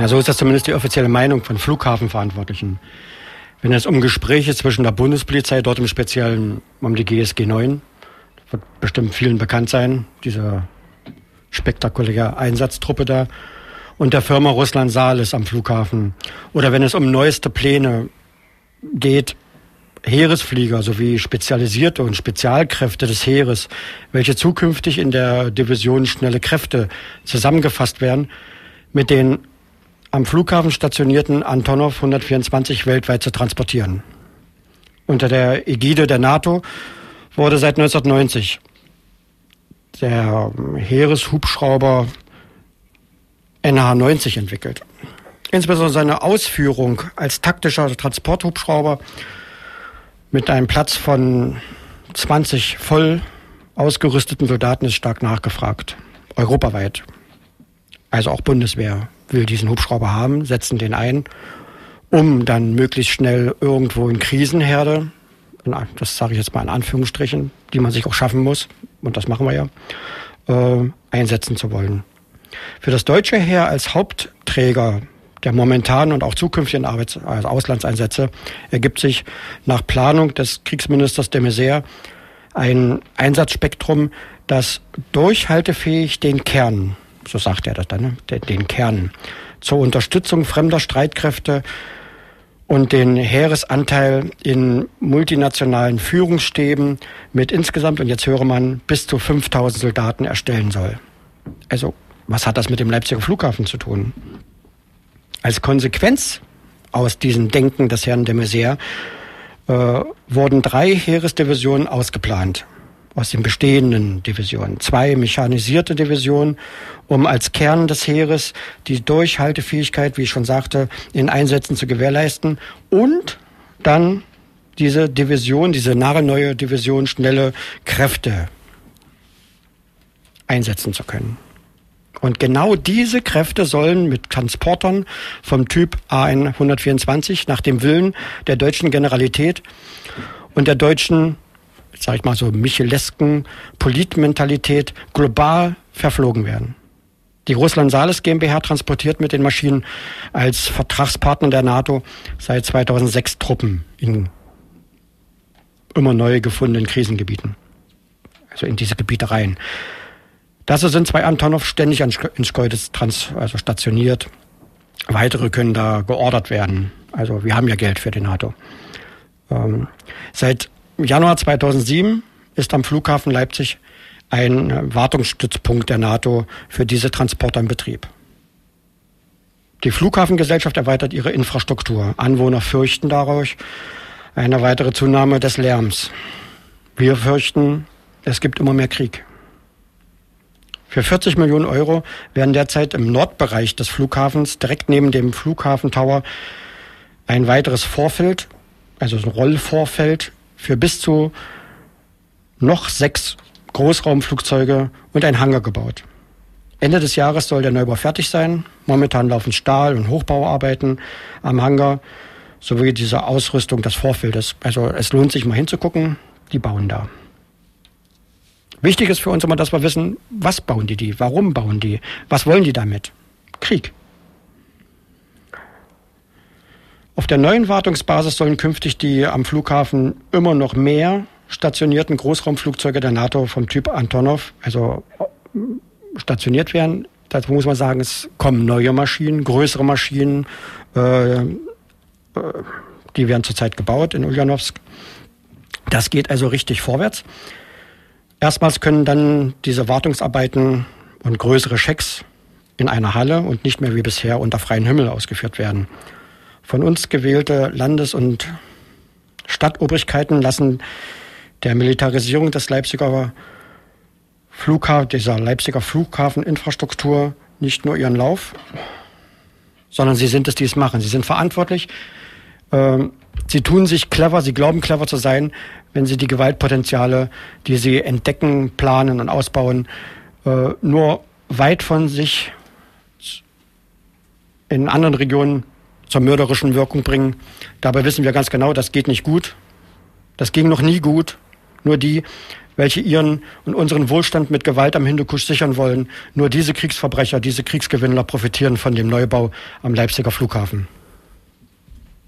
Ja, so ist das zumindest die offizielle Meinung von Flughafenverantwortlichen. Wenn es um Gespräche zwischen der Bundespolizei, dort im Speziellen um die GSG 9, wird bestimmt vielen bekannt sein, diese spektakuläre Einsatztruppe da, und der Firma Russland Saales am Flughafen. Oder wenn es um neueste Pläne geht, Heeresflieger sowie spezialisierte und Spezialkräfte des Heeres, welche zukünftig in der Division Schnelle Kräfte zusammengefasst werden, mit den am Flughafen stationierten Antonov 124 weltweit zu transportieren. Unter der Ägide der NATO wurde seit 1990 der Heereshubschrauber NH-90 entwickelt. Insbesondere seine Ausführung als taktischer Transporthubschrauber mit einem Platz von 20 voll ausgerüsteten Soldaten ist stark nachgefragt. Europaweit. Also auch Bundeswehr will diesen Hubschrauber haben, setzen den ein, um dann möglichst schnell irgendwo in Krisenherde, das sage ich jetzt mal in Anführungsstrichen, die man sich auch schaffen muss, und das machen wir ja, äh, einsetzen zu wollen. Für das deutsche Heer als Hauptträger der momentanen und auch zukünftigen Arbeits also Auslandseinsätze ergibt sich nach Planung des Kriegsministers de Maizière ein Einsatzspektrum, das durchhaltefähig den Kern, so sagt er das dann, ne, den Kern zur Unterstützung fremder Streitkräfte und den Heeresanteil in multinationalen Führungsstäben mit insgesamt, und jetzt höre man, bis zu 5000 Soldaten erstellen soll. Also, was hat das mit dem Leipziger Flughafen zu tun? Als Konsequenz aus diesem Denken des Herrn de Maizière äh, wurden drei Heeresdivisionen ausgeplant aus den bestehenden Divisionen. Zwei mechanisierte Divisionen, um als Kern des Heeres die Durchhaltefähigkeit, wie ich schon sagte, in Einsätzen zu gewährleisten und dann diese Division, diese nagelneue Division schnelle Kräfte einsetzen zu können. Und genau diese Kräfte sollen mit Transportern vom Typ A124 nach dem Willen der deutschen Generalität und der deutschen, sag ich mal so, michelesken Politmentalität global verflogen werden. Die Russland Sales GmbH transportiert mit den Maschinen als Vertragspartner der NATO seit 2006 Truppen in immer neu gefundenen Krisengebieten. Also in diese Gebiete rein. Das sind zwei Antonov ständig in Schkeuditz trans, also stationiert. Weitere können da geordert werden. Also wir haben ja Geld für die NATO. Ähm, seit Januar 2007 ist am Flughafen Leipzig ein Wartungsstützpunkt der NATO für diese Transporter in Betrieb. Die Flughafengesellschaft erweitert ihre Infrastruktur. Anwohner fürchten dadurch eine weitere Zunahme des Lärms. Wir fürchten, es gibt immer mehr Krieg. Für 40 Millionen Euro werden derzeit im Nordbereich des Flughafens, direkt neben dem Flughafentower, ein weiteres Vorfeld, also ein Rollvorfeld, für bis zu noch sechs Großraumflugzeuge und ein Hangar gebaut. Ende des Jahres soll der Neubau fertig sein. Momentan laufen Stahl- und Hochbauarbeiten am Hangar sowie diese Ausrüstung des Vorfeldes. Also es lohnt sich mal hinzugucken, die bauen da. Wichtig ist für uns immer, dass wir wissen, was bauen die die, warum bauen die, was wollen die damit? Krieg. Auf der neuen Wartungsbasis sollen künftig die am Flughafen immer noch mehr stationierten Großraumflugzeuge der NATO vom Typ Antonov, also stationiert werden. Dazu muss man sagen, es kommen neue Maschinen, größere Maschinen, äh, äh die werden zurzeit gebaut in Ulyanovsk. Das geht also richtig vorwärts. Erstmals können dann diese Wartungsarbeiten und größere Schecks in einer Halle und nicht mehr wie bisher unter freiem Himmel ausgeführt werden. Von uns gewählte Landes- und Stadtobrigkeiten lassen der Militarisierung des Leipziger Flughafen, dieser Leipziger Flughafeninfrastruktur nicht nur ihren Lauf, sondern sie sind es, die es machen. Sie sind verantwortlich. Ähm, sie tun sich clever, sie glauben clever zu sein, wenn sie die Gewaltpotenziale, die sie entdecken, planen und ausbauen, äh, nur weit von sich in anderen Regionen zur mörderischen Wirkung bringen. Dabei wissen wir ganz genau, das geht nicht gut. Das ging noch nie gut. nur die, welche ihren und unseren Wohlstand mit Gewalt am Hindukusch sichern wollen. Nur diese Kriegsverbrecher, diese Kriegsgewinnler profitieren von dem Neubau am Leipziger Flughafen.